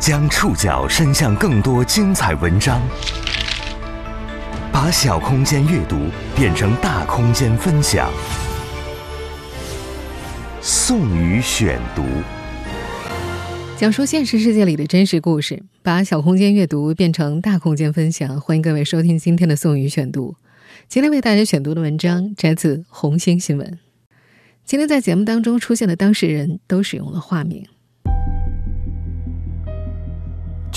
将触角伸向更多精彩文章，把小空间阅读变成大空间分享。宋宇选读，讲述现实世界里的真实故事，把小空间阅读变成大空间分享。欢迎各位收听今天的宋宇选读。今天为大家选读的文章摘自红星新闻。今天在节目当中出现的当事人都使用了化名。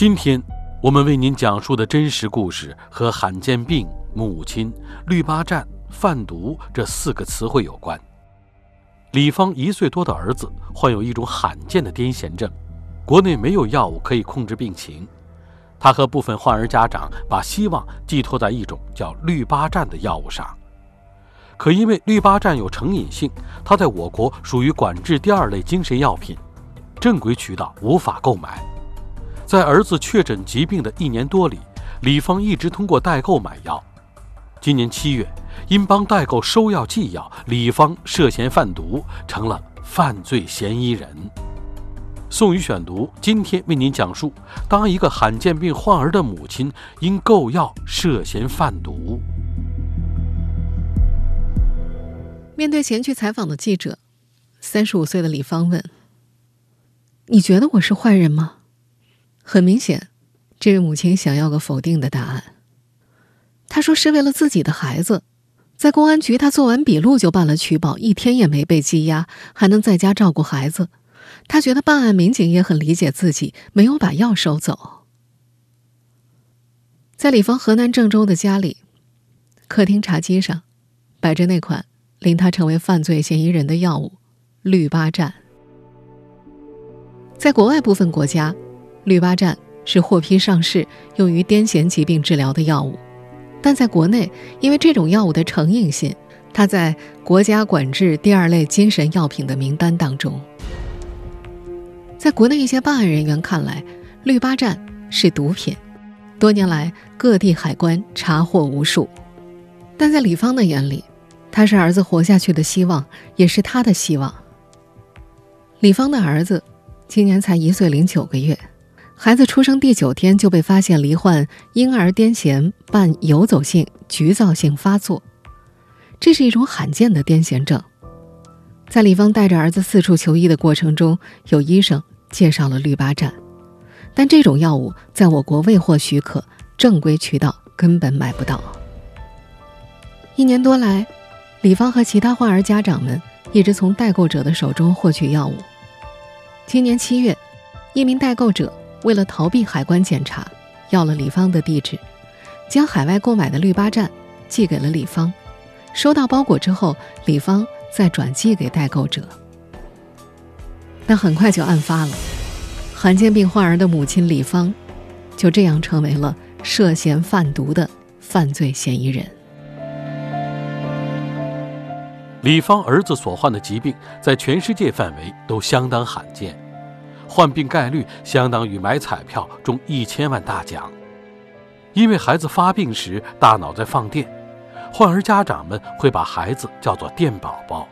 今天我们为您讲述的真实故事和罕见病、母亲、绿巴站、贩毒这四个词汇有关。李芳一岁多的儿子患有一种罕见的癫痫症，国内没有药物可以控制病情。他和部分患儿家长把希望寄托在一种叫绿巴站的药物上，可因为绿巴站有成瘾性，它在我国属于管制第二类精神药品，正规渠道无法购买。在儿子确诊疾病的一年多里，李芳一直通过代购买药。今年七月，因帮代购收药寄药，李芳涉嫌贩毒，成了犯罪嫌疑人。宋宇选读今天为您讲述：当一个罕见病患儿的母亲因购药涉嫌贩毒。面对前去采访的记者，三十五岁的李芳问：“你觉得我是坏人吗？”很明显，这位母亲想要个否定的答案。她说：“是为了自己的孩子，在公安局，她做完笔录就办了取保，一天也没被羁押，还能在家照顾孩子。她觉得办案民警也很理解自己，没有把药收走。”在李芳河南郑州的家里，客厅茶几上摆着那款令他成为犯罪嫌疑人的药物——氯巴占。在国外部分国家。氯巴站是获批上市用于癫痫疾病治疗的药物，但在国内，因为这种药物的成瘾性，它在国家管制第二类精神药品的名单当中。在国内一些办案人员看来，氯巴站是毒品，多年来各地海关查获无数。但在李芳的眼里，他是儿子活下去的希望，也是他的希望。李芳的儿子今年才一岁零九个月。孩子出生第九天就被发现罹患婴儿癫痫伴游走性局灶性发作，这是一种罕见的癫痫症。在李芳带着儿子四处求医的过程中，有医生介绍了氯巴站，但这种药物在我国未获许可，正规渠道根本买不到。一年多来，李芳和其他患儿家长们一直从代购者的手中获取药物。今年七月，一名代购者。为了逃避海关检查，要了李芳的地址，将海外购买的氯巴站寄给了李芳。收到包裹之后，李芳再转寄给代购者。但很快就案发了，罕见病患儿的母亲李芳就这样成为了涉嫌贩毒的犯罪嫌疑人。李芳儿子所患的疾病在全世界范围都相当罕见。患病概率相当于买彩票中一千万大奖，因为孩子发病时大脑在放电，患儿家长们会把孩子叫做“电宝宝”。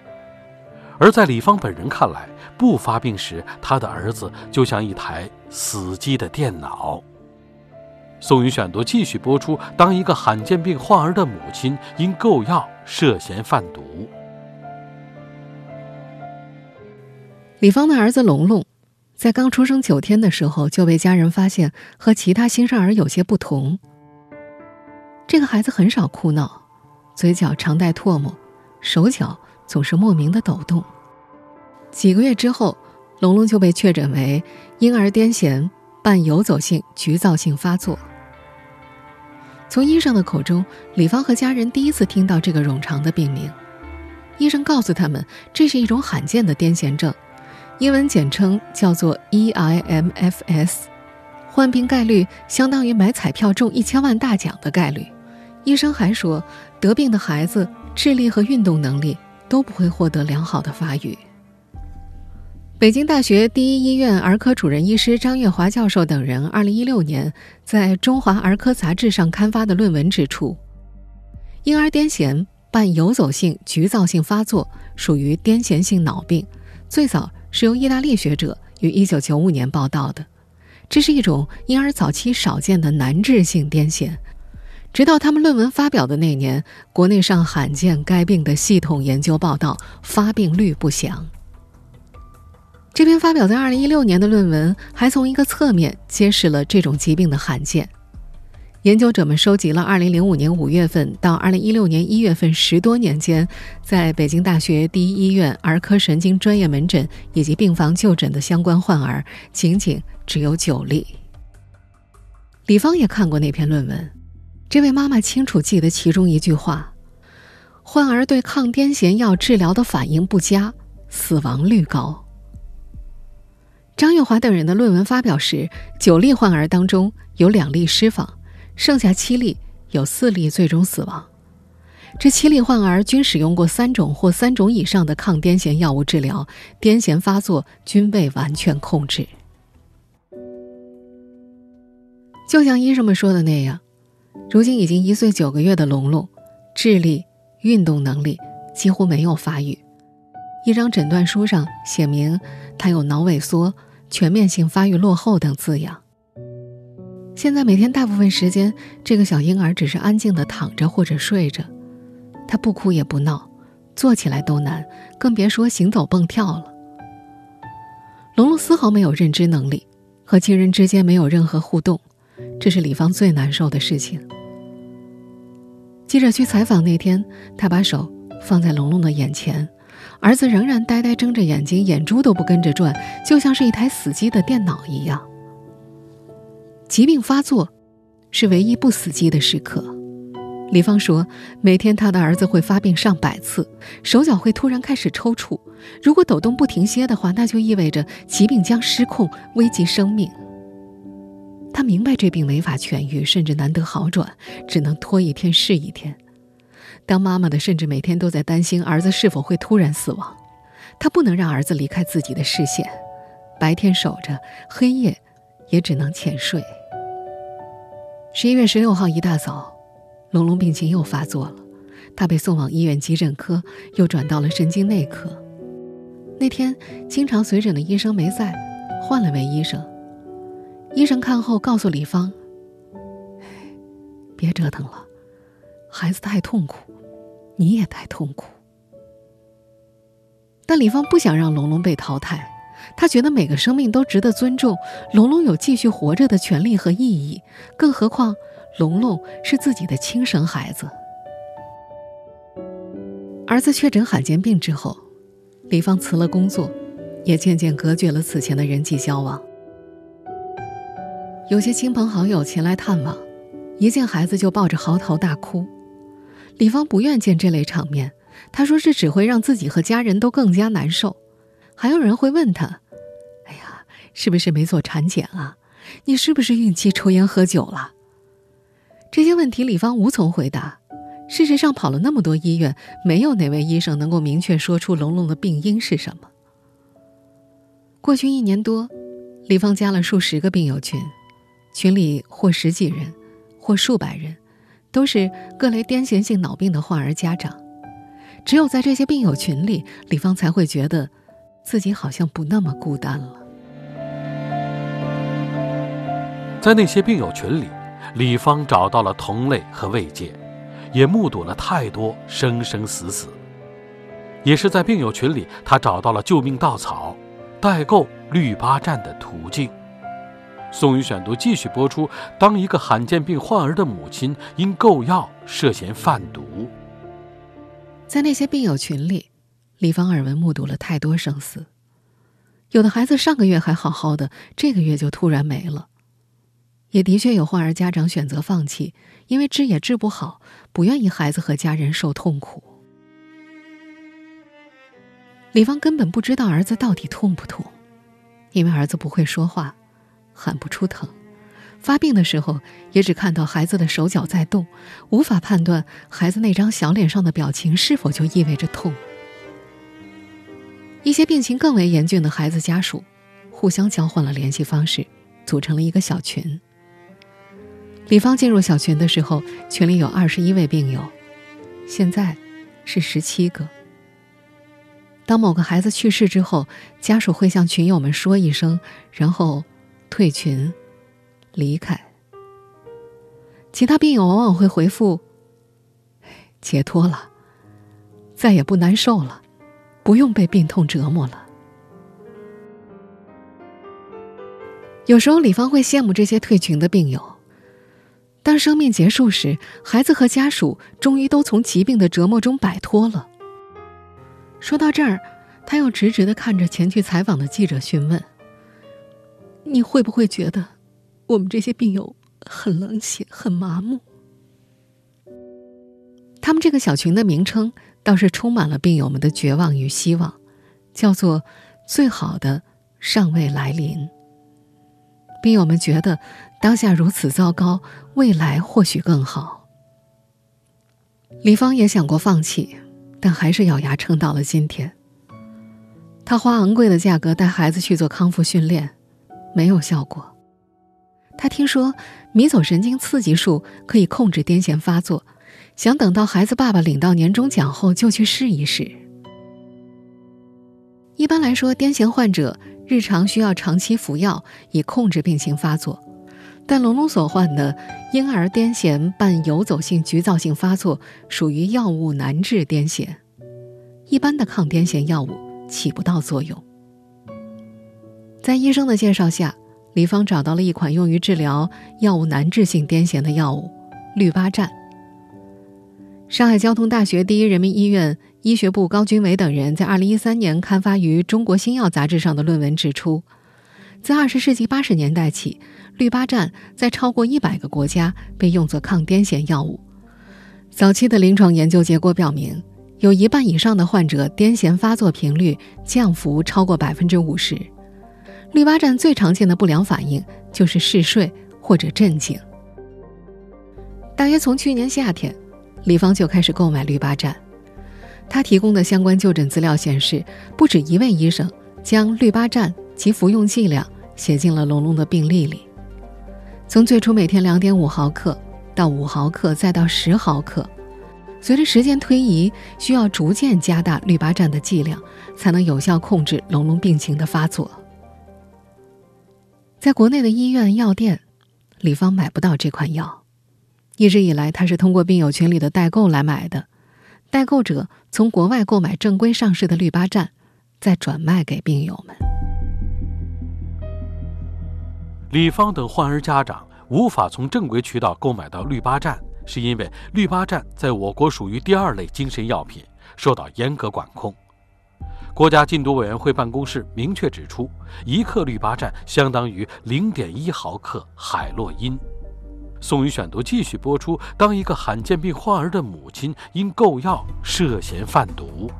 而在李芳本人看来，不发病时，他的儿子就像一台死机的电脑。宋宇选读继续播出：当一个罕见病患儿的母亲因购药涉嫌贩毒，李芳的儿子龙龙。在刚出生九天的时候，就被家人发现和其他新生儿有些不同。这个孩子很少哭闹，嘴角常带唾沫，手脚总是莫名的抖动。几个月之后，龙龙就被确诊为婴儿癫痫伴游走性局灶性发作。从医生的口中，李芳和家人第一次听到这个冗长的病名。医生告诉他们，这是一种罕见的癫痫症。英文简称叫做 EIMFS，患病概率相当于买彩票中一千万大奖的概率。医生还说，得病的孩子智力和运动能力都不会获得良好的发育。北京大学第一医院儿科主任医师张月华教授等人，二零一六年在《中华儿科杂志》上刊发的论文指出，婴儿癫痫伴游走性局灶性发作属于癫痫性脑病，最早。是由意大利学者于1995年报道的。这是一种婴儿早期少见的难治性癫痫。直到他们论文发表的那年，国内上罕见该病的系统研究报道，发病率不详。这篇发表在2016年的论文，还从一个侧面揭示了这种疾病的罕见。研究者们收集了2005年5月份到2016年1月份十多年间，在北京大学第一医院儿科神经专业门诊以及病房就诊的相关患儿，仅仅只有九例。李芳也看过那篇论文。这位妈妈清楚记得其中一句话：“患儿对抗癫痫药治疗的反应不佳，死亡率高。”张月华等人的论文发表时，九例患儿当中有两例失访，剩下七例有四例最终死亡。这七例患儿均使用过三种或三种以上的抗癫痫药物治疗，癫痫发作均未完全控制。就像医生们说的那样。如今已经一岁九个月的龙龙，智力、运动能力几乎没有发育。一张诊断书上写明他有脑萎缩、全面性发育落后等字样。现在每天大部分时间，这个小婴儿只是安静地躺着或者睡着，他不哭也不闹，坐起来都难，更别说行走蹦跳了。龙龙丝毫没有认知能力，和亲人之间没有任何互动，这是李芳最难受的事情。记者去采访那天，他把手放在龙龙的眼前，儿子仍然呆呆睁着眼睛，眼珠都不跟着转，就像是一台死机的电脑一样。疾病发作是唯一不死机的时刻。李芳说，每天他的儿子会发病上百次，手脚会突然开始抽搐，如果抖动不停歇的话，那就意味着疾病将失控，危及生命。他明白这病没法痊愈，甚至难得好转，只能拖一天是一天。当妈妈的，甚至每天都在担心儿子是否会突然死亡。她不能让儿子离开自己的视线，白天守着，黑夜也只能浅睡。十一月十六号一大早，龙龙病情又发作了，他被送往医院急诊科，又转到了神经内科。那天经常随诊的医生没在，换了位医生。医生看后告诉李芳：“ 别折腾了，孩子太痛苦，你也太痛苦。”但李芳不想让龙龙被淘汰，他觉得每个生命都值得尊重，龙龙有继续活着的权利和意义，更何况龙龙是自己的亲生孩子。儿子确诊罕见病之后，李芳辞了工作，也渐渐隔绝了此前的人际交往。有些亲朋好友前来探望，一见孩子就抱着嚎啕大哭。李芳不愿见这类场面，她说这只会让自己和家人都更加难受。还有人会问她：“哎呀，是不是没做产检啊？你是不是孕期抽烟喝酒了？”这些问题李芳无从回答。事实上，跑了那么多医院，没有哪位医生能够明确说出龙龙的病因是什么。过去一年多，李芳加了数十个病友群。群里或十几人，或数百人，都是各类癫痫性脑病的患儿家长。只有在这些病友群里，李芳才会觉得，自己好像不那么孤单了。在那些病友群里，李芳找到了同类和慰藉，也目睹了太多生生死死。也是在病友群里，她找到了救命稻草，代购绿巴站的途径。宋宇选读继续播出。当一个罕见病患儿的母亲因购药涉嫌贩毒，在那些病友群里，李芳耳闻目睹了太多生死。有的孩子上个月还好好的，这个月就突然没了。也的确有患儿家长选择放弃，因为治也治不好，不愿意孩子和家人受痛苦。李芳根本不知道儿子到底痛不痛，因为儿子不会说话。喊不出疼，发病的时候也只看到孩子的手脚在动，无法判断孩子那张小脸上的表情是否就意味着痛。一些病情更为严峻的孩子家属，互相交换了联系方式，组成了一个小群。李芳进入小群的时候，群里有二十一位病友，现在是十七个。当某个孩子去世之后，家属会向群友们说一声，然后。退群离开。其他病友往往会回复：“解脱了，再也不难受了，不用被病痛折磨了。”有时候，李芳会羡慕这些退群的病友。当生命结束时，孩子和家属终于都从疾病的折磨中摆脱了。说到这儿，他又直直的看着前去采访的记者，询问：“你会不会觉得我们这些病友很冷血、很麻木？”他们这个小群的名称倒是充满了病友们的绝望与希望，叫做“最好的尚未来临”。病友们觉得。当下如此糟糕，未来或许更好。李芳也想过放弃，但还是咬牙撑到了今天。她花昂贵的价格带孩子去做康复训练，没有效果。她听说迷走神经刺激术可以控制癫痫发作，想等到孩子爸爸领到年终奖后就去试一试。一般来说，癫痫患者日常需要长期服药以控制病情发作。但龙龙所患的婴儿癫痫伴游走性局灶性发作属于药物难治癫痫，一般的抗癫痫药物起不到作用。在医生的介绍下，李芳找到了一款用于治疗药物难治性癫痫的药物——氯巴站。上海交通大学第一人民医院医学部高军伟等人在2013年刊发于《中国新药》杂志上的论文指出，自20世纪80年代起。氯巴站在超过一百个国家被用作抗癫痫药物。早期的临床研究结果表明，有一半以上的患者癫痫发作频率降幅超过百分之五十。氯巴站最常见的不良反应就是嗜睡或者镇静。大约从去年夏天，李芳就开始购买氯巴站。他提供的相关就诊资料显示，不止一位医生将氯巴站及服用剂量写进了龙龙的病历里。从最初每天两点五毫克，到五毫克，再到十毫克，随着时间推移，需要逐渐加大氯巴站的剂量，才能有效控制龙龙病情的发作。在国内的医院药店，李芳买不到这款药，一直以来他是通过病友群里的代购来买的，代购者从国外购买正规上市的氯巴站，再转卖给病友们。李芳等患儿家长无法从正规渠道购买到氯巴站，是因为氯巴站在我国属于第二类精神药品，受到严格管控。国家禁毒委员会办公室明确指出，一克氯巴站相当于零点一毫克海洛因。宋宇选读继续播出：当一个罕见病患儿的母亲因购药涉嫌贩毒。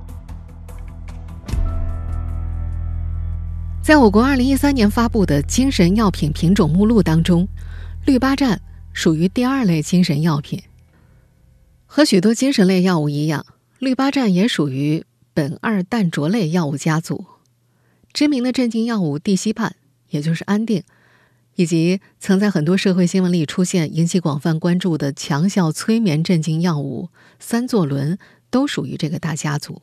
在我国二零一三年发布的精神药品品种目录当中，氯巴站属于第二类精神药品。和许多精神类药物一样，氯巴站也属于苯二氮卓类药物家族。知名的镇静药物地西泮，也就是安定，以及曾在很多社会新闻里出现、引起广泛关注的强效催眠镇静药物三唑仑，都属于这个大家族。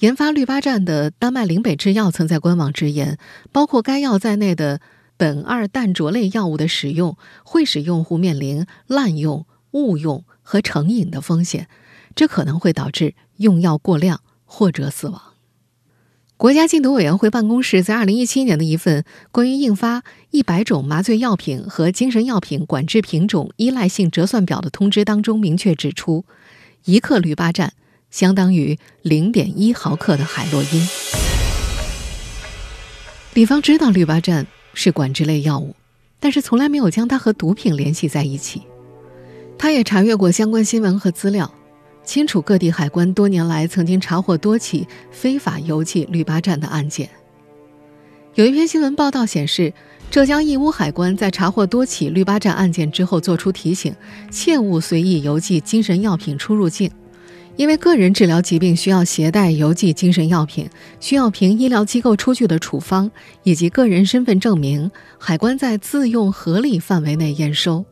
研发氯巴站的丹麦林北制药曾在官网直言，包括该药在内的苯二氮卓类药物的使用会使用户面临滥用、误用和成瘾的风险，这可能会导致用药过量或者死亡。国家禁毒委员会办公室在二零一七年的一份关于印发一百种麻醉药品和精神药品管制品种依赖性折算表的通知当中明确指出，一克氯巴站。相当于零点一毫克的海洛因。李芳知道氯巴站是管制类药物，但是从来没有将它和毒品联系在一起。他也查阅过相关新闻和资料，清楚各地海关多年来曾经查获多起非法邮寄绿巴站的案件。有一篇新闻报道显示，浙江义乌海关在查获多起绿巴站案件之后，作出提醒：切勿随意邮寄精神药品出入境。因为个人治疗疾病需要携带邮寄精神药品，需要凭医疗机构出具的处方以及个人身份证明，海关在自用合理范围内验收。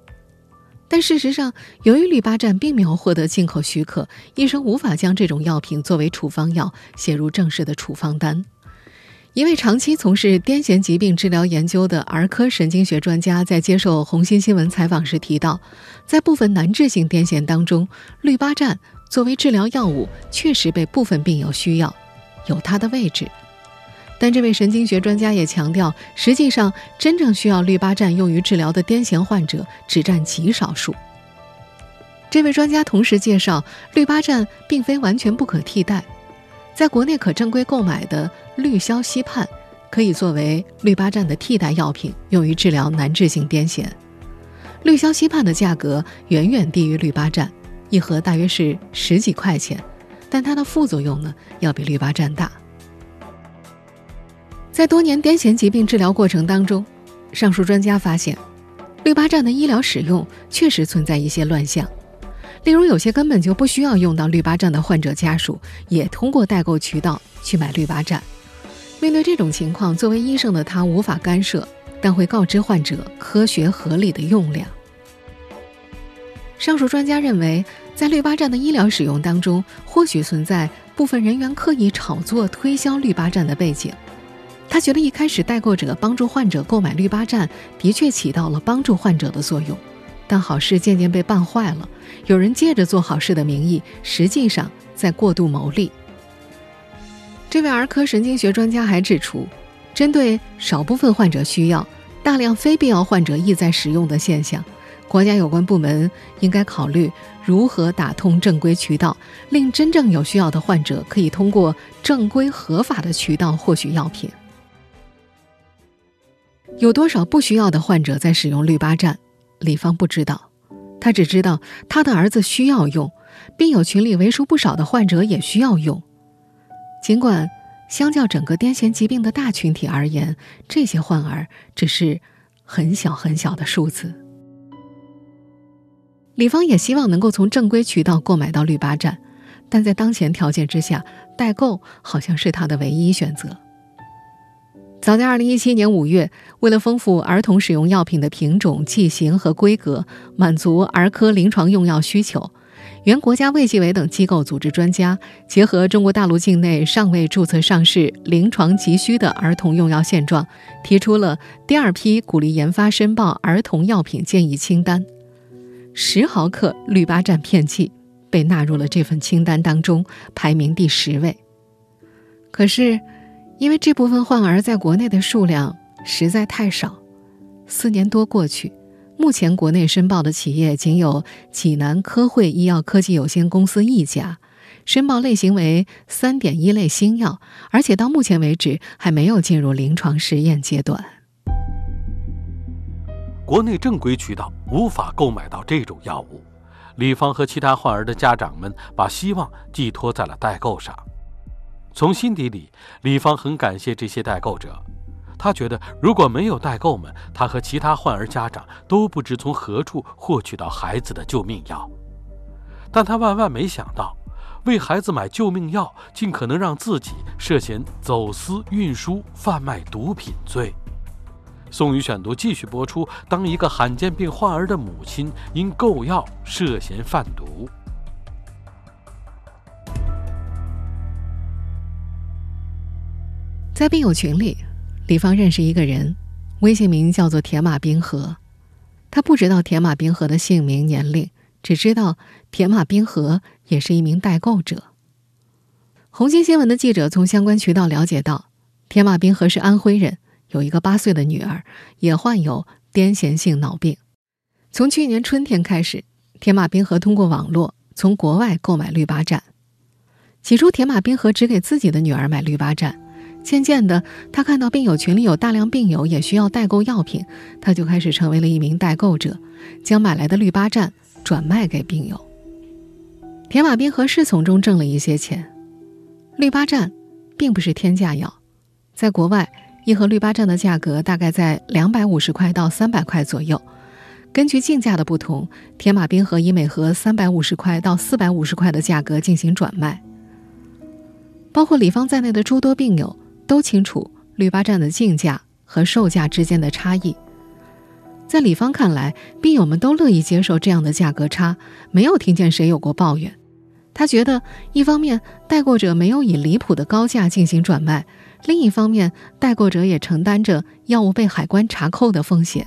但事实上，由于氯巴站并没有获得进口许可，医生无法将这种药品作为处方药写入正式的处方单。一位长期从事癫痫疾病治疗研究的儿科神经学专家在接受红星新闻采访时提到，在部分难治性癫痫当中，氯巴占作为治疗药物确实被部分病友需要，有它的位置。但这位神经学专家也强调，实际上真正需要氯巴占用于治疗的癫痫患者只占极少数。这位专家同时介绍，氯巴占并非完全不可替代。在国内可正规购买的氯硝西泮，可以作为氯巴占的替代药品，用于治疗难治性癫痫。氯硝西泮的价格远远低于氯巴占，一盒大约是十几块钱，但它的副作用呢，要比氯巴占大。在多年癫痫疾病治疗过程当中，上述专家发现，氯巴占的医疗使用确实存在一些乱象。例如，有些根本就不需要用到氯巴占的患者家属，也通过代购渠道去买氯巴占。面对这种情况，作为医生的他无法干涉，但会告知患者科学合理的用量。上述专家认为，在氯巴占的医疗使用当中，或许存在部分人员刻意炒作、推销氯巴占的背景。他觉得，一开始代购者帮助患者购买氯巴占，的确起到了帮助患者的作用。但好事渐渐被办坏了，有人借着做好事的名义，实际上在过度牟利。这位儿科神经学专家还指出，针对少部分患者需要、大量非必要患者意在使用的现象，国家有关部门应该考虑如何打通正规渠道，令真正有需要的患者可以通过正规合法的渠道获取药品。有多少不需要的患者在使用氯巴占？李芳不知道，他只知道他的儿子需要用，病友群里为数不少的患者也需要用。尽管相较整个癫痫疾病的大群体而言，这些患儿只是很小很小的数字。李芳也希望能够从正规渠道购买到氯巴占，但在当前条件之下，代购好像是他的唯一选择。早在2017年5月，为了丰富儿童使用药品的品种、剂型和规格，满足儿科临床用药需求，原国家卫计委等机构组织专家，结合中国大陆境内尚未注册上市、临床急需的儿童用药现状，提出了第二批鼓励研发申报儿童药品建议清单。十毫克氯巴占片剂被纳入了这份清单当中，排名第十位。可是。因为这部分患儿在国内的数量实在太少，四年多过去，目前国内申报的企业仅有济南科汇医药科技有限公司一家，申报类型为三点一类新药，而且到目前为止还没有进入临床实验阶段。国内正规渠道无法购买到这种药物，李芳和其他患儿的家长们把希望寄托在了代购上。从心底里，李芳很感谢这些代购者。他觉得，如果没有代购们，他和其他患儿家长都不知从何处获取到孩子的救命药。但他万万没想到，为孩子买救命药，竟可能让自己涉嫌走私、运输、贩卖毒品罪。宋宇选读继续播出：当一个罕见病患儿的母亲因购药涉嫌贩毒。在病友群里，李芳认识一个人，微信名叫做铁马冰河。他不知道铁马冰河的姓名、年龄，只知道铁马冰河也是一名代购者。红星新闻的记者从相关渠道了解到，铁马冰河是安徽人，有一个八岁的女儿，也患有癫痫性脑病。从去年春天开始，铁马冰河通过网络从国外购买氯巴占。起初，铁马冰河只给自己的女儿买氯巴占。渐渐的，他看到病友群里有大量病友也需要代购药品，他就开始成为了一名代购者，将买来的氯巴占转卖给病友。铁马冰河是从中挣了一些钱。氯巴占并不是天价药，在国外一盒氯巴占的价格大概在两百五十块到三百块左右。根据进价的不同，铁马冰河以每盒三百五十块到四百五十块的价格进行转卖。包括李芳在内的诸多病友。都清楚绿巴站的进价和售价之间的差异。在李芳看来，病友们都乐意接受这样的价格差，没有听见谁有过抱怨。他觉得，一方面代购者没有以离谱的高价进行转卖，另一方面，代购者也承担着药物被海关查扣的风险。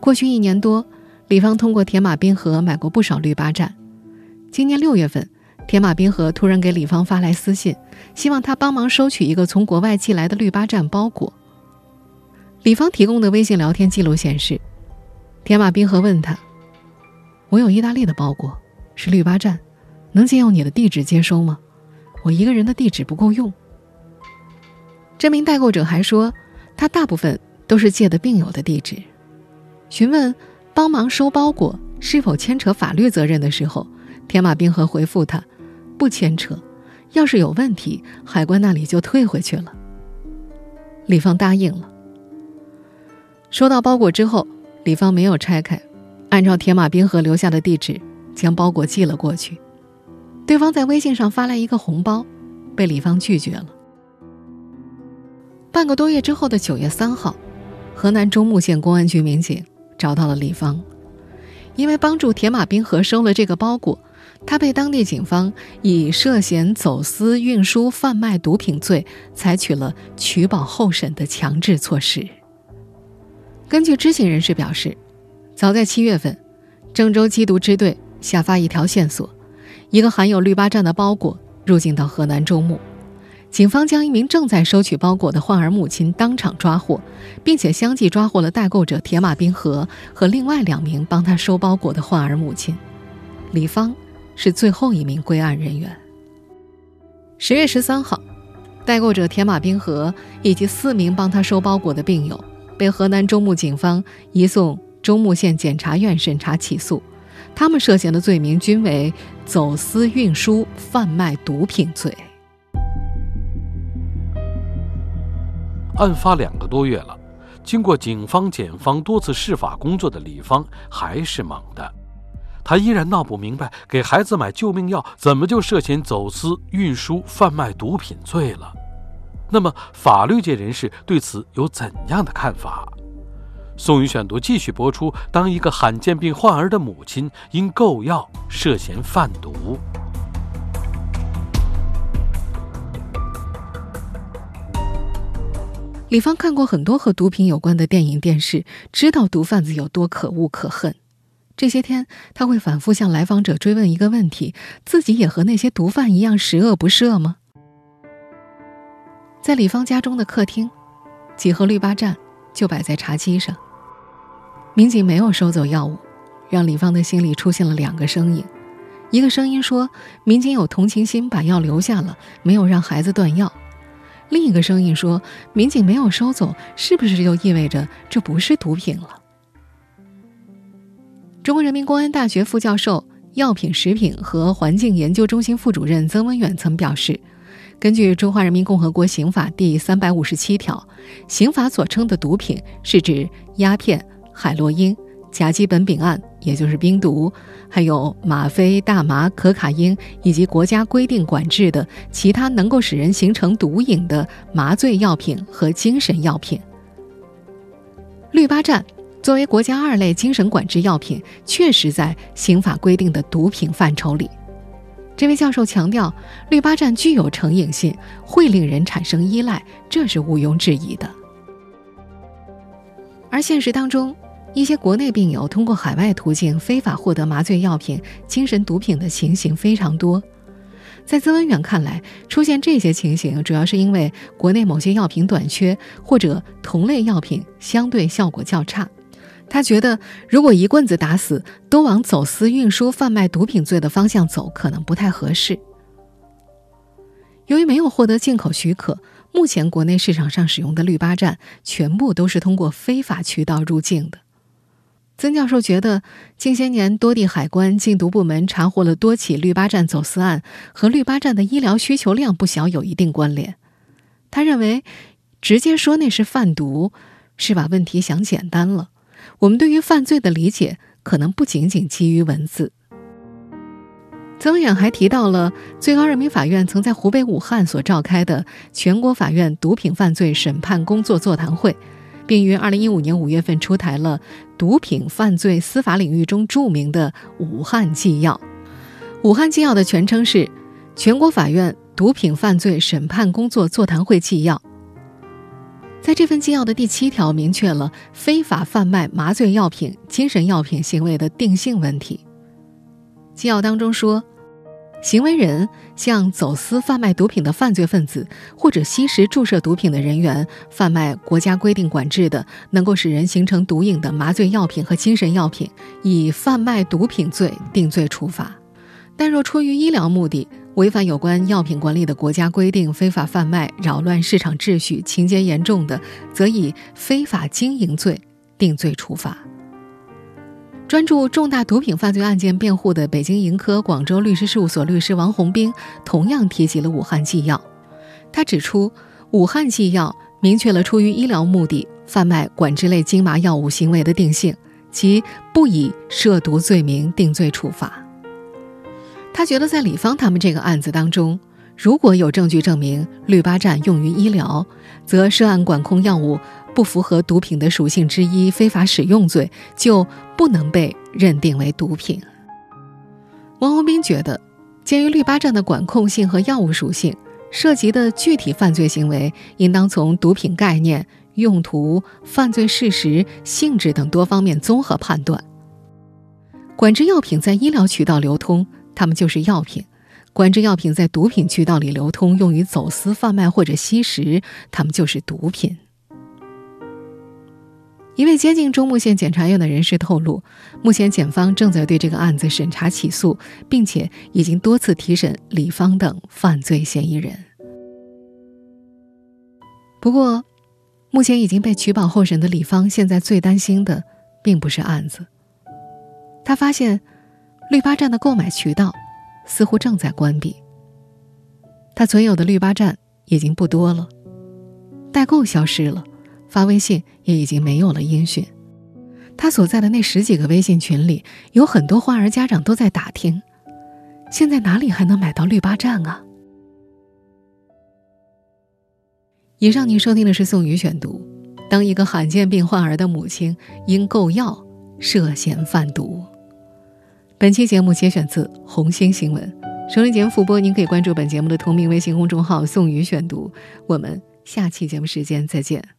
过去一年多，李芳通过铁马冰河买过不少绿巴站。今年六月份，铁马冰河突然给李芳发来私信，希望他帮忙收取一个从国外寄来的绿巴站包裹。李芳提供的微信聊天记录显示，铁马冰河问他：“我有意大利的包裹，是绿巴站，能借用你的地址接收吗？我一个人的地址不够用。”这名代购者还说，他大部分都是借的病友的地址。询问帮忙收包裹是否牵扯法律责任的时候，天马冰河回复他：“不牵扯，要是有问题，海关那里就退回去了。”李芳答应了。收到包裹之后，李芳没有拆开，按照铁马冰河留下的地址将包裹寄了过去。对方在微信上发来一个红包，被李芳拒绝了。半个多月之后的九月三号，河南中牟县公安局民警。找到了李芳，因为帮助铁马冰河收了这个包裹，他被当地警方以涉嫌走私、运输、贩卖毒品罪采取了取保候审的强制措施。根据知情人士表示，早在七月份，郑州缉毒支队下发一条线索，一个含有氯巴占的包裹入境到河南中牟。警方将一名正在收取包裹的患儿母亲当场抓获，并且相继抓获了代购者铁马冰河和另外两名帮他收包裹的患儿母亲。李芳是最后一名归案人员。十月十三号，代购者铁马冰河以及四名帮他收包裹的病友被河南中牟警方移送中牟县检察院审查起诉，他们涉嫌的罪名均为走私、运输、贩卖毒品罪。案发两个多月了，经过警方、检方多次释法工作的李芳还是懵的，他依然闹不明白，给孩子买救命药怎么就涉嫌走私、运输、贩卖毒品罪了？那么，法律界人士对此有怎样的看法？宋宇选读继续播出：当一个罕见病患儿的母亲因购药涉嫌贩毒。李芳看过很多和毒品有关的电影电视，知道毒贩子有多可恶可恨。这些天，他会反复向来访者追问一个问题：自己也和那些毒贩一样十恶不赦吗？在李芳家中的客厅，几盒氯巴占就摆在茶几上。民警没有收走药物，让李芳的心里出现了两个声音：一个声音说，民警有同情心，把药留下了，没有让孩子断药。另一个声音说：“民警没有收走，是不是就意味着这不是毒品了？”中国人民公安大学副教授、药品、食品和环境研究中心副主任曾文远曾表示：“根据《中华人民共和国刑法》第三百五十七条，刑法所称的毒品是指鸦片、海洛因。”甲基苯丙胺，也就是冰毒，还有吗啡、大麻、可卡因，以及国家规定管制的其他能够使人形成毒瘾的麻醉药品和精神药品。绿巴站作为国家二类精神管制药品，确实在刑法规定的毒品范畴里。这位教授强调，氯巴占具有成瘾性，会令人产生依赖，这是毋庸置疑的。而现实当中，一些国内病友通过海外途径非法获得麻醉药品、精神毒品的情形非常多。在曾文远看来，出现这些情形主要是因为国内某些药品短缺，或者同类药品相对效果较差。他觉得，如果一棍子打死都往走私、运输、贩卖毒品罪的方向走，可能不太合适。由于没有获得进口许可，目前国内市场上使用的氯巴占全部都是通过非法渠道入境的。曾教授觉得，近些年多地海关、禁毒部门查获了多起氯巴占走私案，和氯巴占的医疗需求量不小有一定关联。他认为，直接说那是贩毒，是把问题想简单了。我们对于犯罪的理解，可能不仅仅基于文字。曾远还提到了最高人民法院曾在湖北武汉所召开的全国法院毒品犯罪审判工作座谈会。并于二零一五年五月份出台了毒品犯罪司法领域中著名的《武汉纪要》。《武汉纪要》的全称是《全国法院毒品犯罪审判工作座谈会纪要》。在这份纪要的第七条，明确了非法贩卖麻醉药品、精神药品行为的定性问题。纪要当中说。行为人向走私贩卖毒品的犯罪分子，或者吸食注射毒品的人员，贩卖国家规定管制的、能够使人形成毒瘾的麻醉药品和精神药品，以贩卖毒品罪定罪处罚；但若出于医疗目的，违反有关药品管理的国家规定，非法贩卖、扰乱市场秩序，情节严重的，则以非法经营罪定罪处罚。专注重大毒品犯罪案件辩护的北京盈科广州律师事务所律师王洪兵同样提及了武汉纪要。他指出，武汉纪要明确了出于医疗目的贩卖管制类精麻药物行为的定性，即不以涉毒罪名定罪处罚。他觉得，在李芳他们这个案子当中，如果有证据证明氯巴占用于医疗，则涉案管控药物。不符合毒品的属性之一，非法使用罪就不能被认定为毒品。王洪斌觉得，鉴于氯巴占的管控性和药物属性，涉及的具体犯罪行为应当从毒品概念、用途、犯罪事实、性质等多方面综合判断。管制药品在医疗渠道流通，他们就是药品；管制药品在毒品渠道里流通，用于走私贩卖或者吸食，他们就是毒品。一位接近中牟县检察院的人士透露，目前检方正在对这个案子审查起诉，并且已经多次提审李芳等犯罪嫌疑人。不过，目前已经被取保候审的李芳，现在最担心的并不是案子。他发现，绿巴站的购买渠道似乎正在关闭。他存有的绿巴站已经不多了，代购消失了。发微信也已经没有了音讯，他所在的那十几个微信群里，有很多花儿家长都在打听，现在哪里还能买到绿巴站啊？以上您收听的是宋宇选读，当一个罕见病患儿的母亲因购药涉嫌贩毒。本期节目节选自红星新闻，收听节目复播，您可以关注本节目的同名微信公众号“宋宇选读”。我们下期节目时间再见。